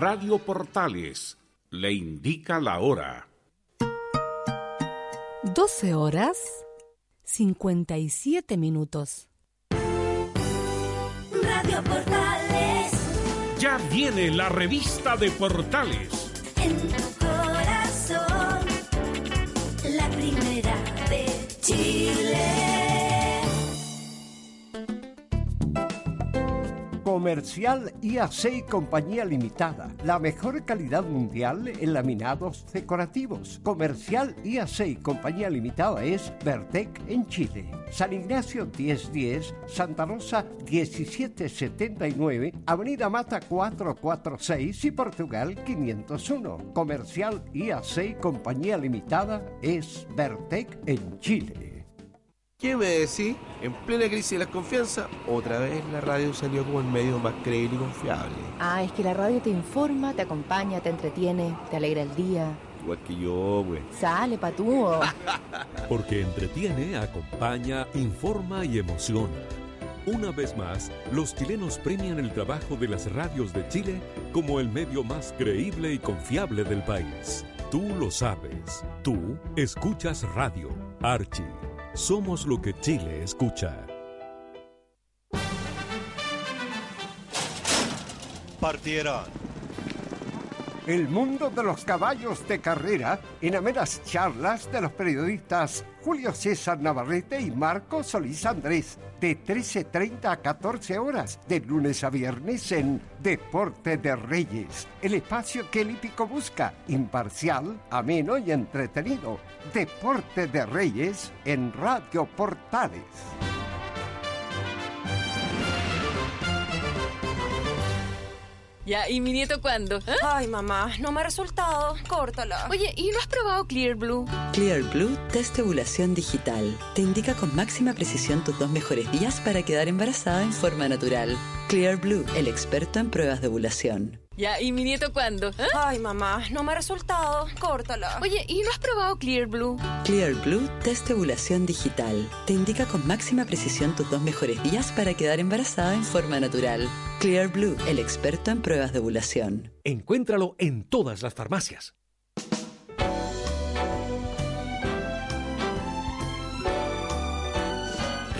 Radio Portales le indica la hora. 12 horas 57 minutos. Radio Portales. Ya viene la revista de Portales. Comercial IAC y Compañía Limitada. La mejor calidad mundial en laminados decorativos. Comercial IAC y Compañía Limitada es Vertec en Chile. San Ignacio 1010, Santa Rosa 1779, Avenida Mata 446 y Portugal 501. Comercial IAC y Compañía Limitada es Vertec en Chile. ¿Qué me decís? En plena crisis de la confianza, otra vez la radio salió como el medio más creíble y confiable. Ah, es que la radio te informa, te acompaña, te entretiene, te alegra el día. Igual que yo, güey. Sale, patúo. Porque entretiene, acompaña, informa y emociona. Una vez más, los chilenos premian el trabajo de las radios de Chile como el medio más creíble y confiable del país. Tú lo sabes. Tú escuchas radio. Archie. Somos lo que Chile escucha. Partieron. El mundo de los caballos de carrera en amenas charlas de los periodistas Julio César Navarrete y Marco Solís Andrés, de 13.30 a 14 horas, de lunes a viernes en Deporte de Reyes, el espacio que el hípico busca, imparcial, ameno y entretenido. Deporte de Reyes en Radio Portales. Ya, ¿y mi nieto cuándo? ¿Eh? Ay, mamá, no me ha resultado. Córtala. Oye, ¿y no has probado Clear Blue? Clear Blue Test de Ovulación Digital. Te indica con máxima precisión tus dos mejores días para quedar embarazada en forma natural. Clear Blue, el experto en pruebas de ovulación. Ya, ¿y mi nieto cuándo? ¿Eh? Ay, mamá, no me ha resultado. Córtala. Oye, ¿y no has probado Clear Blue? Clear Blue Test de Ovulación Digital. Te indica con máxima precisión tus dos mejores días para quedar embarazada en forma natural. Clear Blue, el experto en pruebas de ovulación. Encuéntralo en todas las farmacias.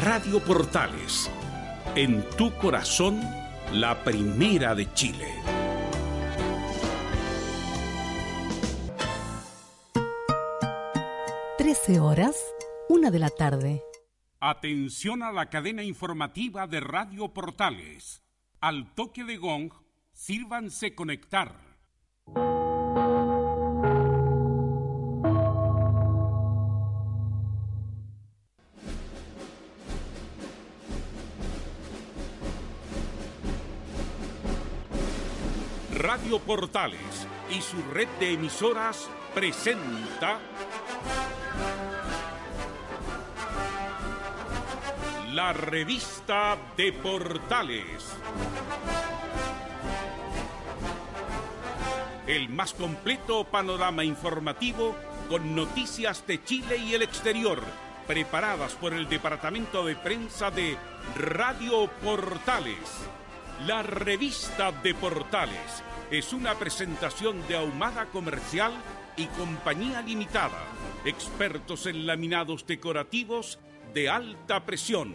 Radio Portales. En tu corazón, la primera de Chile. Trece horas, una de la tarde. Atención a la cadena informativa de Radio Portales. Al toque de gong, sírvanse conectar. Radio Portales y su red de emisoras presenta la revista de Portales. El más completo panorama informativo con noticias de Chile y el exterior, preparadas por el Departamento de Prensa de Radio Portales. La revista de Portales es una presentación de Ahumada Comercial y Compañía Limitada, expertos en laminados decorativos de alta presión.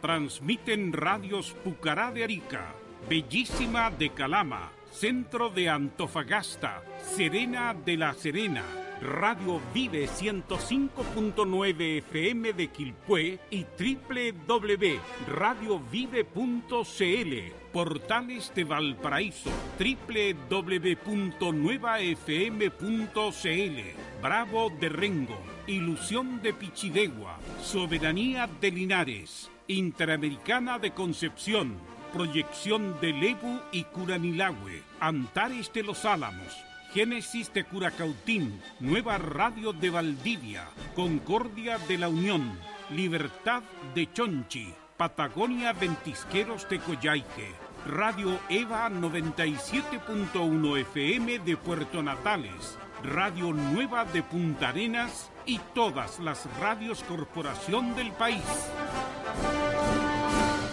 Transmiten radios Pucará de Arica, Bellísima de Calama, Centro de Antofagasta, Serena de la Serena, Radio Vive 105.9 FM de Quilpué y www.radiovive.cl. Portales de Valparaíso, www.nuevafm.cl. Bravo de Rengo, Ilusión de Pichidegua, Soberanía de Linares, Interamericana de Concepción, Proyección de Lebu y Curanilagüe, Antares de los Álamos, Génesis de Curacautín, Nueva Radio de Valdivia, Concordia de la Unión, Libertad de Chonchi, Patagonia Ventisqueros de Coyhaique, Radio Eva 97.1 FM de Puerto Natales, Radio Nueva de Punta Arenas y todas las radios corporación del país.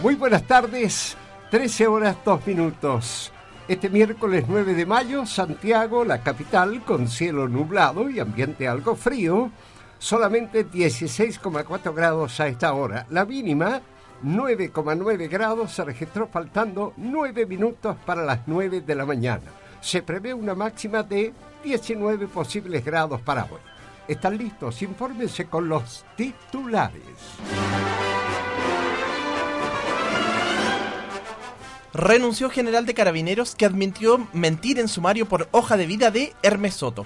Muy buenas tardes, 13 horas 2 minutos. Este miércoles 9 de mayo, Santiago, la capital, con cielo nublado y ambiente algo frío, solamente 16,4 grados a esta hora. La mínima, 9,9 grados, se registró faltando 9 minutos para las 9 de la mañana. Se prevé una máxima de 19 posibles grados para hoy. ¿Están listos? Infórmense con los titulares. renunció general de carabineros que admitió mentir en sumario por hoja de vida de Hermes Soto.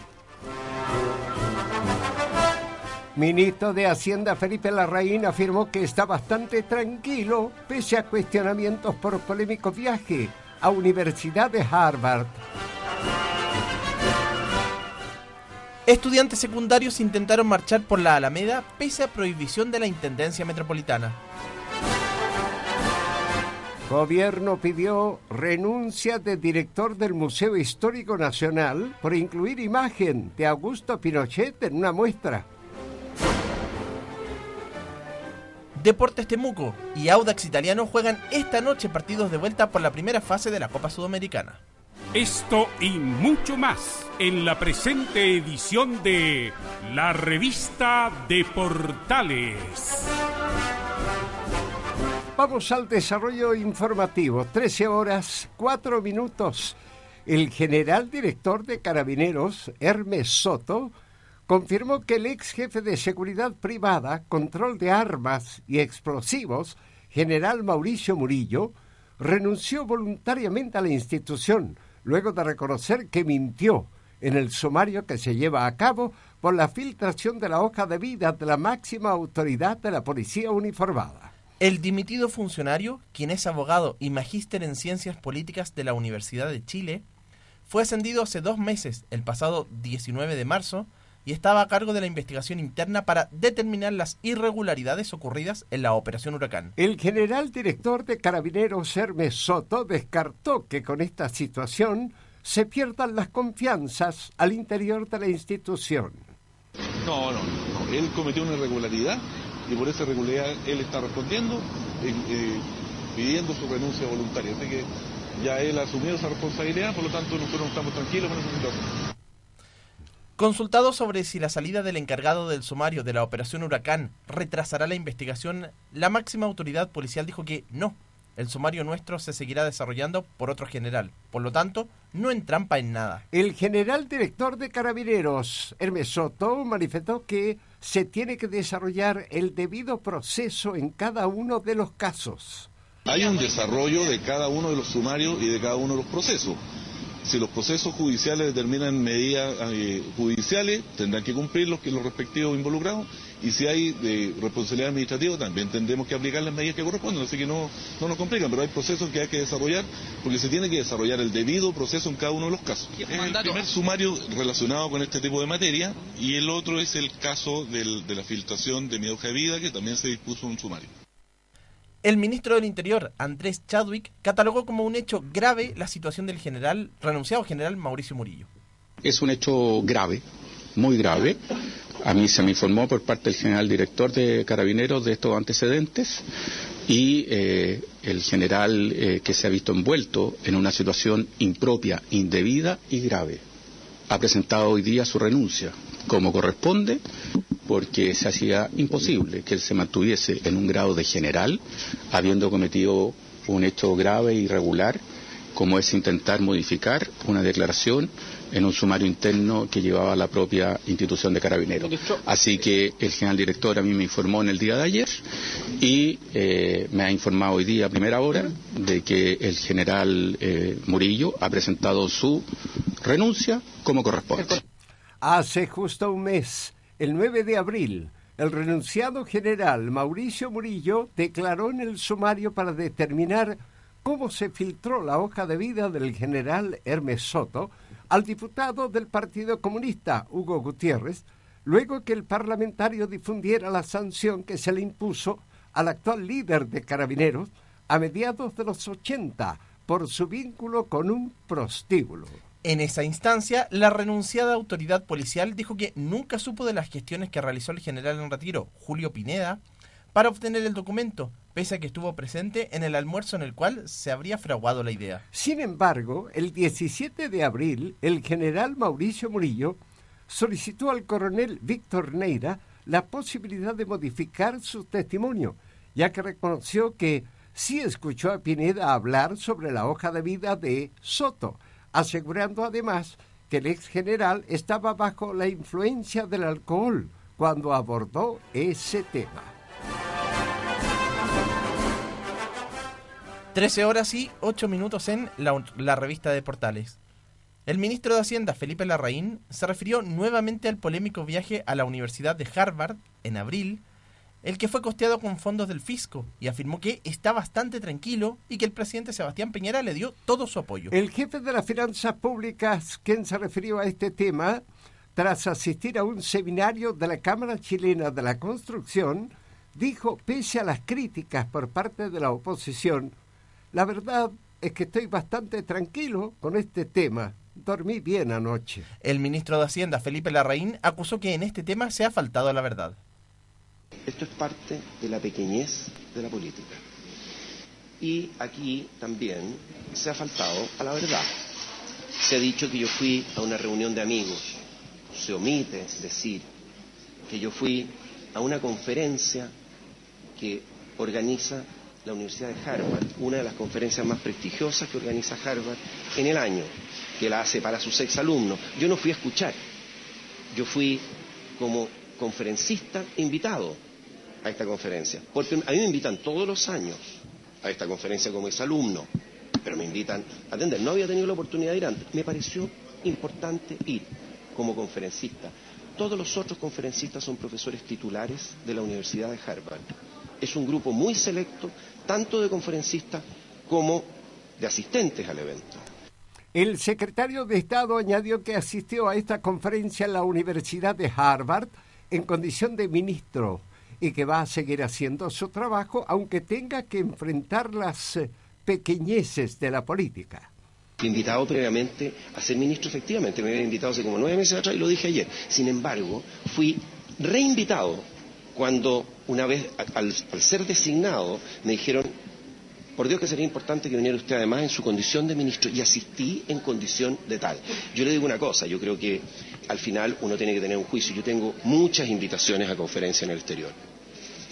Ministro de Hacienda Felipe Larraín afirmó que está bastante tranquilo pese a cuestionamientos por polémico viaje a Universidad de Harvard. Estudiantes secundarios intentaron marchar por la Alameda pese a prohibición de la Intendencia Metropolitana. Gobierno pidió renuncia de director del Museo Histórico Nacional por incluir imagen de Augusto Pinochet en una muestra. Deportes Temuco y Audax Italiano juegan esta noche partidos de vuelta por la primera fase de la Copa Sudamericana. Esto y mucho más en la presente edición de la revista de Portales. Vamos al desarrollo informativo. 13 horas, 4 minutos. El general director de Carabineros, Hermes Soto, confirmó que el ex jefe de seguridad privada, control de armas y explosivos, general Mauricio Murillo, renunció voluntariamente a la institución luego de reconocer que mintió en el sumario que se lleva a cabo por la filtración de la hoja de vida de la máxima autoridad de la policía uniformada. El dimitido funcionario, quien es abogado y magíster en ciencias políticas de la Universidad de Chile, fue ascendido hace dos meses, el pasado 19 de marzo, y estaba a cargo de la investigación interna para determinar las irregularidades ocurridas en la Operación Huracán. El general director de Carabineros Hermes Soto descartó que con esta situación se pierdan las confianzas al interior de la institución. No, no, no. Él cometió una irregularidad y por esa irregularidad él está respondiendo, eh, eh, pidiendo su renuncia voluntaria. Así que ya él ha asumido esa responsabilidad, por lo tanto nosotros estamos tranquilos con esa situación. Consultado sobre si la salida del encargado del sumario de la operación Huracán retrasará la investigación, la máxima autoridad policial dijo que no. El sumario nuestro se seguirá desarrollando por otro general. Por lo tanto, no entrampa en nada. El general director de Carabineros, Hermes Soto, manifestó que se tiene que desarrollar el debido proceso en cada uno de los casos. Hay un desarrollo de cada uno de los sumarios y de cada uno de los procesos. Si los procesos judiciales determinan medidas eh, judiciales, tendrán que cumplir los, los respectivos involucrados. Y si hay de responsabilidad administrativa, también tendremos que aplicar las medidas que corresponden. Así que no, no nos complican, pero hay procesos que hay que desarrollar porque se tiene que desarrollar el debido proceso en cada uno de los casos. Es el primer sumario relacionado con este tipo de materia y el otro es el caso del, de la filtración de mi hoja de vida, que también se dispuso un sumario. El ministro del Interior, Andrés Chadwick, catalogó como un hecho grave la situación del general, renunciado general Mauricio Murillo. Es un hecho grave, muy grave. A mí se me informó por parte del general director de Carabineros de estos antecedentes y eh, el general eh, que se ha visto envuelto en una situación impropia, indebida y grave. Ha presentado hoy día su renuncia, como corresponde, porque se hacía imposible que él se mantuviese en un grado de general, habiendo cometido un hecho grave e irregular, como es intentar modificar una declaración en un sumario interno que llevaba la propia institución de carabineros. Así que el general director a mí me informó en el día de ayer y eh, me ha informado hoy día a primera hora de que el general eh, Murillo ha presentado su renuncia como corresponde. Hace justo un mes, el 9 de abril, el renunciado general Mauricio Murillo declaró en el sumario para determinar cómo se filtró la hoja de vida del general Hermes Soto al diputado del Partido Comunista, Hugo Gutiérrez, luego que el parlamentario difundiera la sanción que se le impuso al actual líder de carabineros a mediados de los 80 por su vínculo con un prostíbulo. En esa instancia, la renunciada autoridad policial dijo que nunca supo de las gestiones que realizó el general en retiro, Julio Pineda, para obtener el documento, pese a que estuvo presente en el almuerzo en el cual se habría fraguado la idea. Sin embargo, el 17 de abril, el general Mauricio Murillo solicitó al coronel Víctor Neira la posibilidad de modificar su testimonio, ya que reconoció que sí escuchó a Pineda hablar sobre la hoja de vida de Soto, asegurando además que el ex general estaba bajo la influencia del alcohol cuando abordó ese tema. 13 horas y 8 minutos en la, la, revista de Portales. El ministro de Hacienda, Felipe Larraín, se refirió nuevamente al polémico viaje a la Universidad de Harvard en abril, el que fue costeado con fondos del fisco, y afirmó que está bastante tranquilo y que el presidente Sebastián Piñera le dio todo su apoyo. El jefe de las finanzas públicas, quien se refirió a este tema, tras asistir a un seminario de la Cámara Chilena de la Construcción, dijo, pese a las críticas por parte de la oposición, la verdad es que estoy bastante tranquilo con este tema. Dormí bien anoche. El ministro de Hacienda, Felipe Larraín, acusó que en este tema se ha faltado a la verdad. Esto es parte de la pequeñez de la política. Y aquí también se ha faltado a la verdad. Se ha dicho que yo fui a una reunión de amigos. Se omite decir que yo fui a una conferencia que organiza la Universidad de Harvard, una de las conferencias más prestigiosas que organiza Harvard en el año, que la hace para sus exalumnos. Yo no fui a escuchar, yo fui como conferencista invitado a esta conferencia, porque a mí me invitan todos los años a esta conferencia como exalumno, pero me invitan a atender. No había tenido la oportunidad de ir antes. Me pareció importante ir como conferencista. Todos los otros conferencistas son profesores titulares de la Universidad de Harvard. Es un grupo muy selecto, tanto de conferencistas como de asistentes al evento. El secretario de Estado añadió que asistió a esta conferencia en la Universidad de Harvard en condición de ministro y que va a seguir haciendo su trabajo aunque tenga que enfrentar las eh, pequeñeces de la política. Invitado previamente a ser ministro, efectivamente, me habían invitado hace como nueve meses atrás y lo dije ayer. Sin embargo, fui reinvitado cuando una vez, al, al ser designado, me dijeron, por Dios que sería importante que viniera usted además en su condición de ministro y asistí en condición de tal. Yo le digo una cosa, yo creo que al final uno tiene que tener un juicio. Yo tengo muchas invitaciones a conferencias en el exterior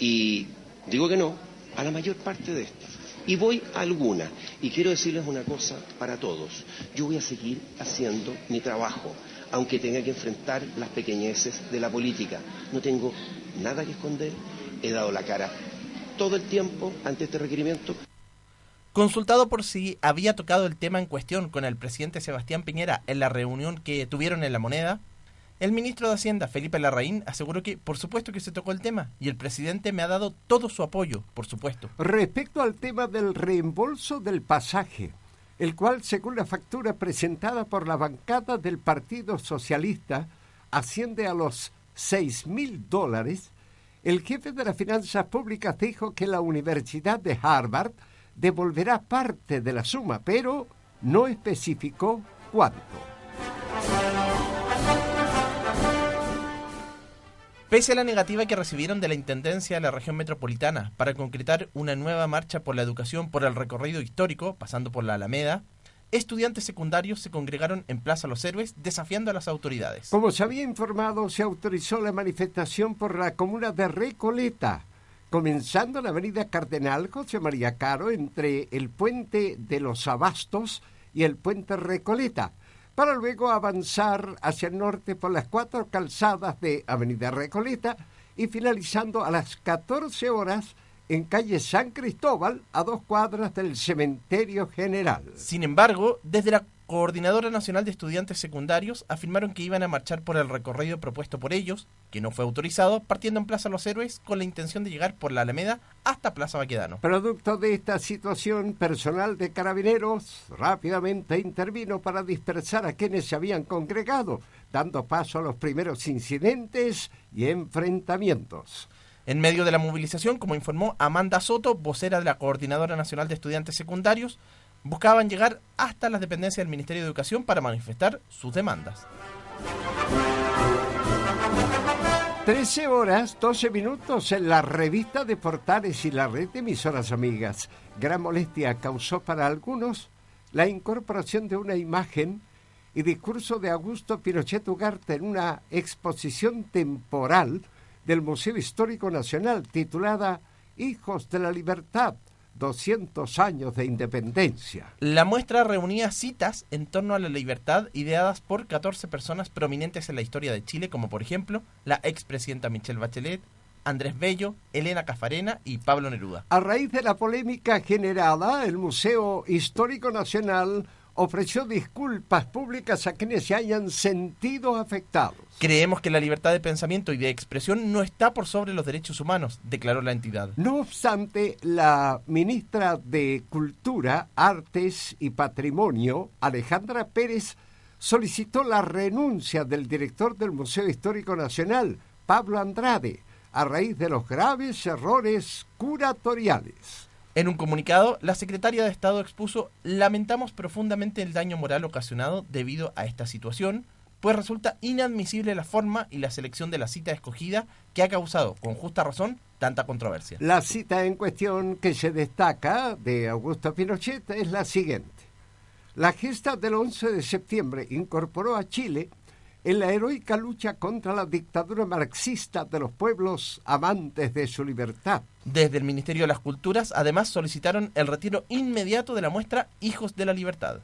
y digo que no a la mayor parte de estas. Y voy a alguna. Y quiero decirles una cosa para todos. Yo voy a seguir haciendo mi trabajo, aunque tenga que enfrentar las pequeñeces de la política. No tengo nada que esconder. He dado la cara todo el tiempo ante este requerimiento. Consultado por si había tocado el tema en cuestión con el presidente Sebastián Piñera en la reunión que tuvieron en La Moneda, el ministro de Hacienda, Felipe Larraín, aseguró que por supuesto que se tocó el tema y el presidente me ha dado todo su apoyo, por supuesto. Respecto al tema del reembolso del pasaje, el cual, según la factura presentada por la bancada del Partido Socialista, asciende a los seis mil dólares, el jefe de las finanzas públicas dijo que la Universidad de Harvard devolverá parte de la suma, pero no especificó cuánto. Pese a la negativa que recibieron de la Intendencia de la región metropolitana para concretar una nueva marcha por la educación por el recorrido histórico, pasando por la Alameda, estudiantes secundarios se congregaron en Plaza Los Héroes desafiando a las autoridades. Como se había informado, se autorizó la manifestación por la comuna de Recoleta, comenzando en la avenida Cardenal José María Caro entre el puente de los Abastos y el puente Recoleta, para luego avanzar hacia el norte por las cuatro calzadas de Avenida Recoleta y finalizando a las 14 horas en calle San Cristóbal, a dos cuadras del Cementerio General. Sin embargo, desde la Coordinadora Nacional de Estudiantes Secundarios afirmaron que iban a marchar por el recorrido propuesto por ellos, que no fue autorizado, partiendo en Plaza Los Héroes con la intención de llegar por la Alameda hasta Plaza Baquedano. Producto de esta situación, personal de carabineros rápidamente intervino para dispersar a quienes se habían congregado, dando paso a los primeros incidentes y enfrentamientos. En medio de la movilización, como informó Amanda Soto, vocera de la Coordinadora Nacional de Estudiantes Secundarios, buscaban llegar hasta las dependencias del Ministerio de Educación para manifestar sus demandas. 13 horas, 12 minutos en la revista de portales y la red de emisoras amigas. Gran molestia causó para algunos la incorporación de una imagen y discurso de Augusto Pinochet Ugarte en una exposición temporal del Museo Histórico Nacional titulada Hijos de la Libertad, 200 años de independencia. La muestra reunía citas en torno a la libertad ideadas por 14 personas prominentes en la historia de Chile, como por ejemplo la expresidenta Michelle Bachelet, Andrés Bello, Elena Cafarena y Pablo Neruda. A raíz de la polémica generada, el Museo Histórico Nacional ofreció disculpas públicas a quienes se hayan sentido afectados. Creemos que la libertad de pensamiento y de expresión no está por sobre los derechos humanos, declaró la entidad. No obstante, la ministra de Cultura, Artes y Patrimonio, Alejandra Pérez, solicitó la renuncia del director del Museo Histórico Nacional, Pablo Andrade, a raíz de los graves errores curatoriales. En un comunicado, la secretaria de Estado expuso, lamentamos profundamente el daño moral ocasionado debido a esta situación, pues resulta inadmisible la forma y la selección de la cita escogida que ha causado, con justa razón, tanta controversia. La cita en cuestión que se destaca de Augusto Pinochet es la siguiente. La gesta del 11 de septiembre incorporó a Chile en la heroica lucha contra la dictadura marxista de los pueblos amantes de su libertad. Desde el Ministerio de las Culturas, además, solicitaron el retiro inmediato de la muestra Hijos de la Libertad.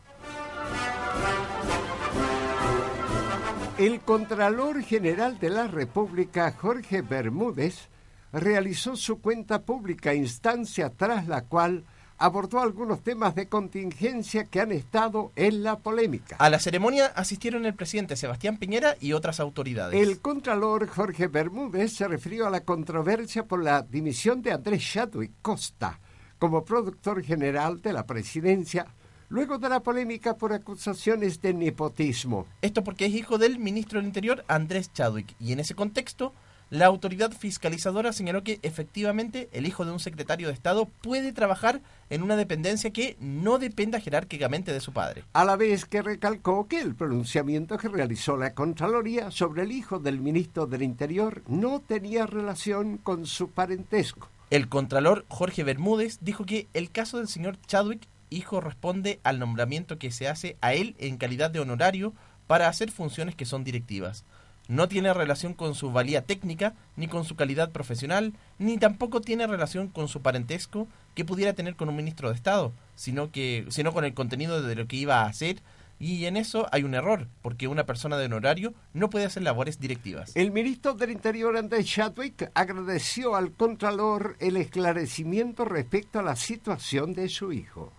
El Contralor General de la República, Jorge Bermúdez, realizó su cuenta pública, instancia tras la cual abordó algunos temas de contingencia que han estado en la polémica. A la ceremonia asistieron el presidente Sebastián Piñera y otras autoridades. El Contralor Jorge Bermúdez se refirió a la controversia por la dimisión de Andrés Chadwick Costa como productor general de la presidencia luego de la polémica por acusaciones de nepotismo. Esto porque es hijo del ministro del Interior, Andrés Chadwick, y en ese contexto, la autoridad fiscalizadora señaló que efectivamente el hijo de un secretario de Estado puede trabajar en una dependencia que no dependa jerárquicamente de su padre. A la vez que recalcó que el pronunciamiento que realizó la Contraloría sobre el hijo del ministro del Interior no tenía relación con su parentesco. El contralor Jorge Bermúdez dijo que el caso del señor Chadwick hijo responde al nombramiento que se hace a él en calidad de honorario para hacer funciones que son directivas. No tiene relación con su valía técnica, ni con su calidad profesional, ni tampoco tiene relación con su parentesco que pudiera tener con un ministro de Estado, sino, que, sino con el contenido de lo que iba a hacer. Y en eso hay un error, porque una persona de honorario no puede hacer labores directivas. El ministro del Interior, Andrés Chadwick, agradeció al Contralor el esclarecimiento respecto a la situación de su hijo.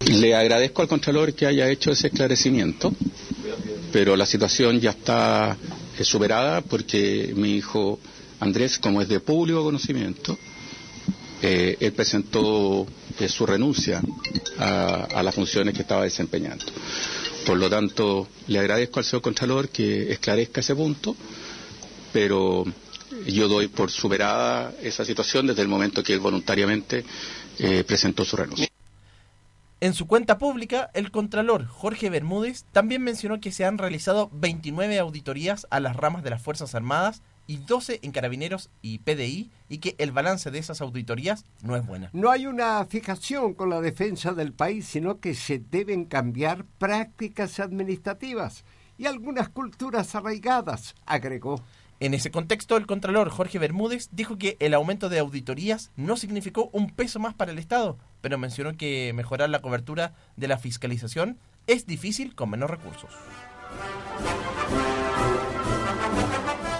Le agradezco al Contralor que haya hecho ese esclarecimiento, pero la situación ya está eh, superada porque mi hijo Andrés, como es de público conocimiento, eh, él presentó eh, su renuncia a, a, las funciones que estaba desempeñando. Por lo tanto, le agradezco al señor Contralor que esclarezca ese punto, pero yo doy por superada esa situación desde el momento que él voluntariamente presentó su renuncia. En su cuenta pública, el Contralor Jorge Bermúdez también mencionó que se han realizado 29 auditorías a las ramas de las Fuerzas Armadas y 12 en Carabineros y PDI y que el balance de esas auditorías no es buena. No hay una fijación con la defensa del país, sino que se deben cambiar prácticas administrativas y algunas culturas arraigadas, agregó. En ese contexto, el Contralor Jorge Bermúdez dijo que el aumento de auditorías no significó un peso más para el Estado, pero mencionó que mejorar la cobertura de la fiscalización es difícil con menos recursos.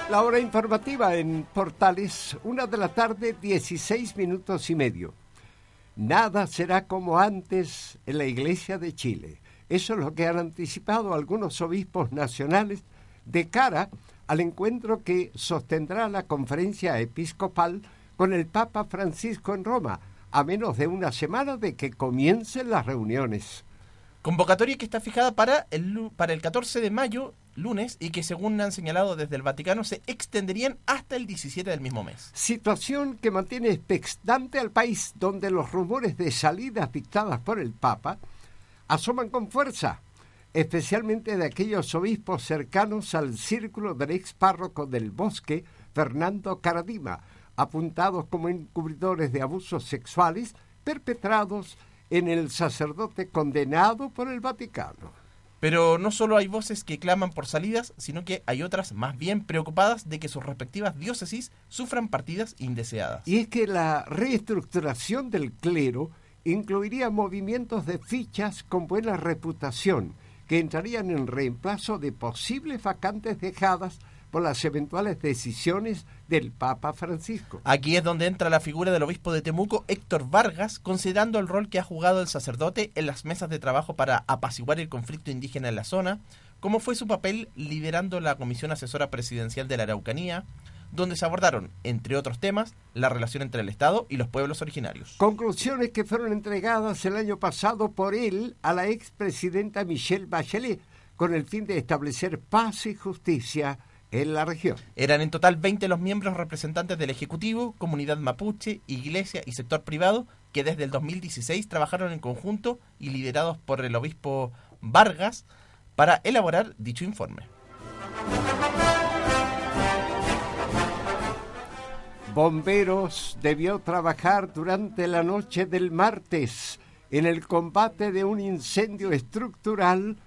La hora informativa en Portales, una de la tarde, 16 minutos y medio. Nada será como antes en la Iglesia de Chile. Eso es lo que han anticipado algunos obispos nacionales de cara al encuentro que sostendrá la conferencia episcopal con el Papa Francisco en Roma, a menos de una semana de que comiencen las reuniones. Convocatoria que está fijada para el, para el 14 de mayo, lunes, y que según han señalado desde el Vaticano se extenderían hasta el 17 del mismo mes. Situación que mantiene expectante al país donde los rumores de salidas dictadas por el Papa asoman con fuerza, especialmente de aquellos obispos cercanos al círculo del ex párroco del bosque, Fernando Caradima, apuntados como encubridores de abusos sexuales perpetrados en el sacerdote condenado por el Vaticano. Pero no solo hay voces que claman por salidas, sino que hay otras más bien preocupadas de que sus respectivas diócesis sufran partidas indeseadas. Y es que la reestructuración del clero incluiría movimientos de fichas con buena reputación, que entrarían en reemplazo de posibles vacantes dejadas por las eventuales decisiones del Papa Francisco. Aquí es donde entra la figura del obispo de Temuco, Héctor Vargas, considerando el rol que ha jugado el sacerdote en las mesas de trabajo para apaciguar el conflicto indígena en la zona, cómo fue su papel liderando la Comisión Asesora Presidencial de la Araucanía, donde se abordaron, entre otros temas, la relación entre el Estado y los pueblos originarios. Conclusiones que fueron entregadas el año pasado por él a la expresidenta Michelle Bachelet, con el fin de establecer paz y justicia en la región. Eran en total 20 los miembros representantes del Ejecutivo, Comunidad Mapuche, Iglesia y sector privado que desde el 2016 trabajaron en conjunto y liderados por el obispo Vargas para elaborar dicho informe. Bomberos debió trabajar durante la noche del martes en el combate de un incendio estructural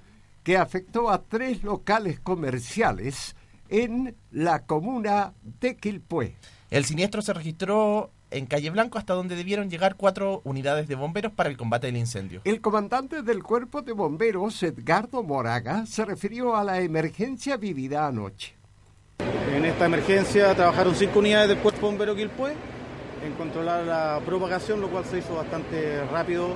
que afectó a tres locales comerciales en la comuna de Quilpué. El siniestro se registró en Calle Blanco hasta donde debieron llegar cuatro unidades de bomberos para el combate del incendio. El comandante del cuerpo de bomberos, Edgardo Moraga, se refirió a la emergencia vivida anoche. En esta emergencia trabajaron cinco unidades del cuerpo bombero Quilpué en controlar la propagación, lo cual se hizo bastante rápido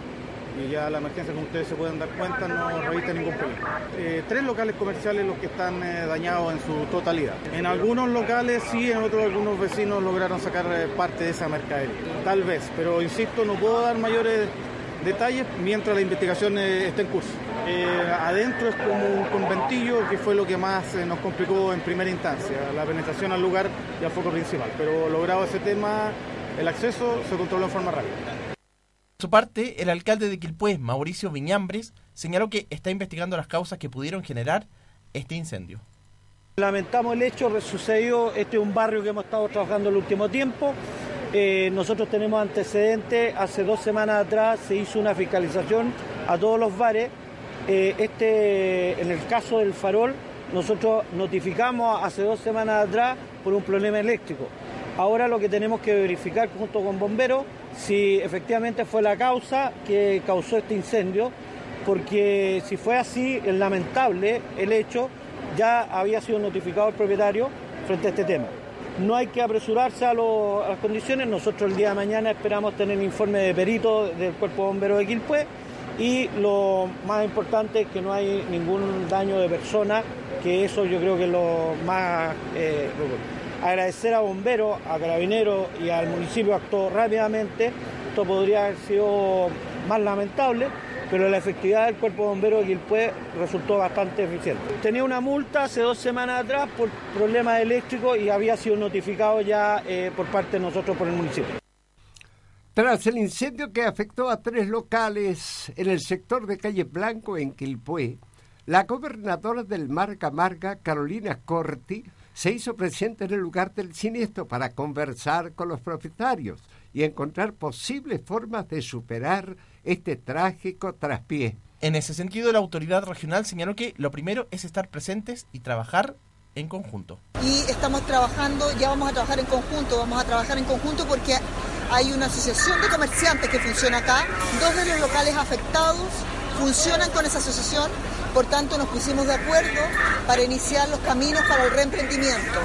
y ya la emergencia, como ustedes se pueden dar cuenta, no reviste ningún peligro. Eh, tres locales comerciales los que están eh, dañados en su totalidad. En algunos locales sí, en otros algunos vecinos lograron sacar eh, parte de esa mercadería. Tal vez, pero insisto, no puedo dar mayores detalles mientras la investigación esté en curso. adentro es como un conventillo que fue lo que más nos complicó en primera instancia. La penetración al lugar ya foco principal, pero logrado ese tema, el acceso se controló en forma rápida. Por su parte, el alcalde de Quilpué, Mauricio Viñambres, señaló que está investigando las causas que pudieron generar este incendio. Lamentamos el hecho, sucedió, este es un barrio que hemos estado trabajando el último tiempo. Eh, nosotros tenemos antecedentes, hace dos semanas atrás se hizo una fiscalización a todos los bares. Eh, este, en el caso del farol, nosotros notificamos hace dos semanas atrás por un problema eléctrico. Ahora lo que tenemos que verificar junto con bomberos si efectivamente fue la causa que causó este incendio, porque si fue así, es lamentable el hecho, ya había sido notificado el propietario frente a este tema. No hay que apresurarse a, las condiciones, nosotros el día de mañana esperamos tener informe de perito del Cuerpo Bombero de Quilpué y lo más importante es que no hay ningún daño de persona, que eso yo creo que es lo más... Eh, agradecer a bomberos, a carabineros y al municipio actuó rápidamente. Esto podría haber sido más lamentable, pero la efectividad del cuerpo de bomberos de Quilpué resultó bastante eficiente. Tenía una multa hace dos semanas atrás por problemas eléctricos y había sido notificado ya eh, por parte de nosotros por el municipio. Tras el incendio que afectó a tres locales en el sector de Calle Blanco en Quilpué, la gobernadora del Marca Marga, Carolina Corti, se hizo presente en el lugar del siniestro para conversar con los propietarios y encontrar posibles formas de superar este trágico traspié. En ese sentido, la autoridad regional señaló que lo primero es estar presentes y trabajar en conjunto. Y estamos trabajando, ya vamos a trabajar en conjunto, vamos a trabajar en conjunto porque hay una asociación de comerciantes que funciona acá, dos de los locales afectados funcionan con esa asociación Por tanto, nos pusimos de acuerdo para iniciar los caminos para el reemprendimiento.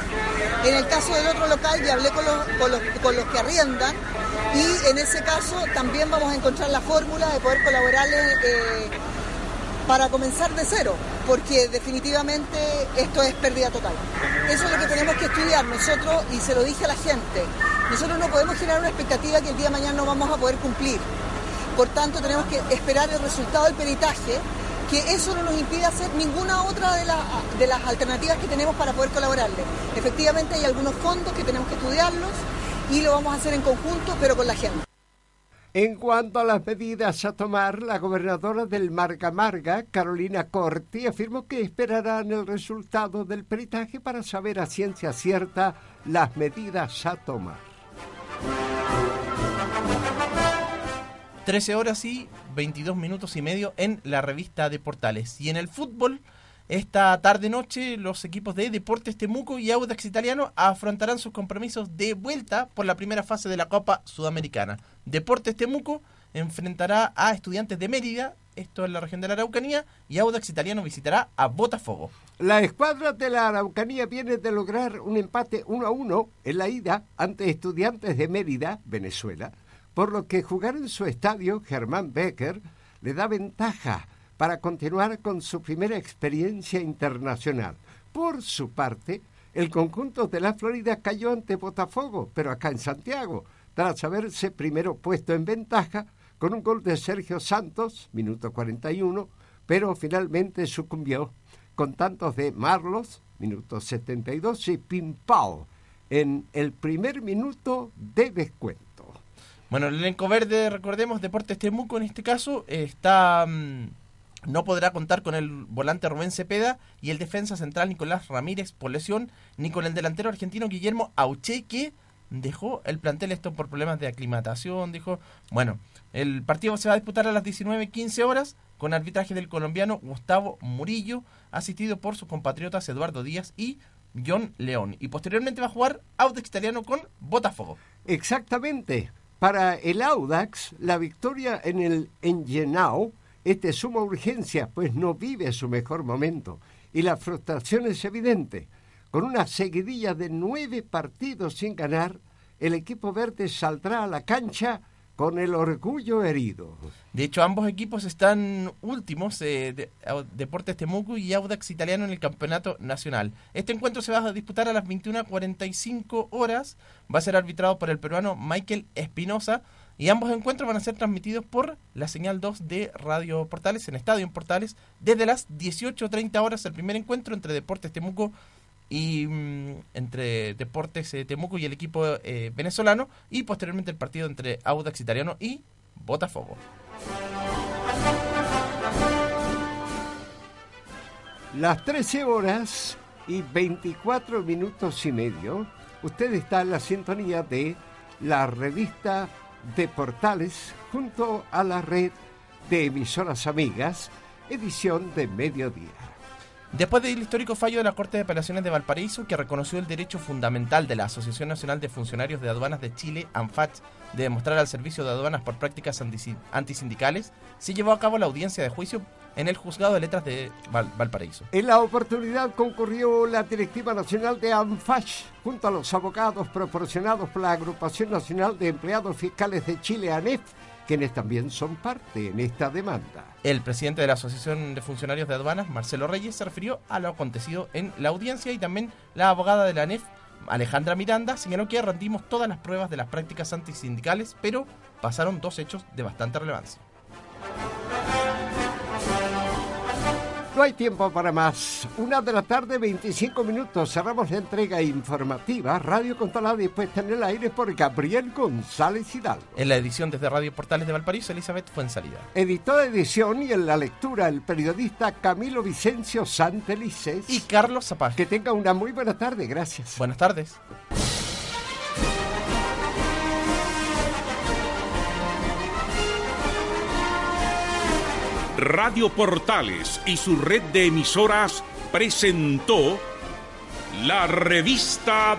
En el caso del otro local ya hablé con los, con los, con los que arriendan y en ese caso también vamos a encontrar la fórmula de poder colaborar eh, para comenzar de cero, porque definitivamente esto es pérdida total. Eso es lo que tenemos que estudiar nosotros y se lo dije a la gente. Nosotros no podemos generar una expectativa que el día de mañana no vamos a poder cumplir. Por tanto, tenemos que esperar el resultado del peritaje, que eso no nos impide hacer ninguna otra de, la- de las alternativas que tenemos para poder colaborarle. Efectivamente, hay algunos fondos que tenemos que estudiarlos y lo vamos a hacer en conjunto, pero con la gente. En cuanto a las medidas a tomar, la gobernadora del Marga Marga, Carolina Corti, afirmó que esperarán el resultado del peritaje para saber a ciencia cierta las medidas a tomar. 13 horas y 22 minutos y medio en la revista de Portales. Y en el fútbol, esta tarde-noche, los equipos de Deportes Temuco y Audax Italiano afrontarán sus compromisos de vuelta por la primera fase de la Copa Sudamericana. Deportes Temuco enfrentará a Estudiantes de Mérida, esto en la región de la Araucanía, y Audax Italiano visitará a Botafogo. La escuadra de la Araucanía viene de lograr un empate 1 a 1 en la ida ante estudiantes de Mérida, Venezuela, por lo que jugar en su estadio Germán Becker le da ventaja para continuar con su primera experiencia internacional. Por su parte, el conjunto de la Florida cayó ante Botafogo, pero acá en Santiago, tras haberse primero puesto en ventaja con un gol de Sergio Santos, minuto 41, pero finalmente sucumbió con tantos de Marlos, minuto 72, y Pimpao en el primer minuto de descuento. Bueno, el elenco verde, recordemos, Deportes Temuco en este caso, está mm, no podrá contar con el volante Rubén Cepeda y el defensa central Nicolás Ramírez por lesión, ni con el delantero argentino Guillermo Auche, que dejó el plantel esto por problemas de aclimatación, dijo. Bueno, el partido se va a disputar a las 19.15 horas con arbitraje del colombiano Gustavo Murillo, asistido por sus compatriotas Eduardo Díaz y John León. Y posteriormente va a jugar Audax Italiano con Botafogo. Exactamente. Para el Audax, la victoria en el Engenau es de suma urgencia, pues no vive su mejor momento. Y la frustración es evidente. Con una seguidilla de nueve partidos sin ganar, el equipo verde saldrá a la cancha con el orgullo herido. De hecho, ambos equipos están últimos, eh, de- Deportes Temuco y Audax Italiano en el campeonato nacional. Este encuentro se va a disputar a las 21.45 horas. Va a ser arbitrado por el peruano Michael Espinosa. Y ambos encuentros van a ser transmitidos por la señal 2 de Radio Portales, en Estadio en Portales, desde las 18.30 horas el primer encuentro entre Deportes Temuco y mm, entre Deportes eh, Temuco y el equipo eh, venezolano y posteriormente el partido entre Audax Italiano y Botafogo. Las 13 horas y 24 minutos y medio, usted está en la sintonía de la revista de Portales junto a la red de emisoras amigas, edición de mediodía. Después del histórico fallo de la Corte de Apelaciones de Valparaíso, que reconoció el derecho fundamental de la Asociación Nacional de Funcionarios de Aduanas de Chile, ANFACH, de demostrar al servicio de aduanas por prácticas antisi- antisindicales, se llevó a cabo la audiencia de juicio en el Juzgado de Letras de Val- Valparaíso. En la oportunidad concurrió la Directiva Nacional de ANFACH junto a los abogados proporcionados por la Agrupación Nacional de Empleados Fiscales de Chile, ANEF, quienes también son parte en esta demanda. El presidente de la Asociación de Funcionarios de Aduanas, Marcelo Reyes, se refirió a lo acontecido en la audiencia y también la abogada de la ANEF, Alejandra Miranda, señaló que rendimos todas las pruebas de las prácticas antisindicales, pero pasaron dos hechos de bastante relevancia. No hay tiempo para más. Una de la tarde, 25 minutos. Cerramos la entrega informativa. Radio controlada y puesta en el aire por Gabriel González Hidalgo. En la edición desde Radio Portales de Valparaíso, Elizabeth fue en salida. Editó de edición y en la lectura el periodista Camilo Vicencio Santelices. Y Carlos Zapag. Que tenga una muy buena tarde. Gracias. Buenas tardes. Radio Portales y su red de emisoras presentó la revista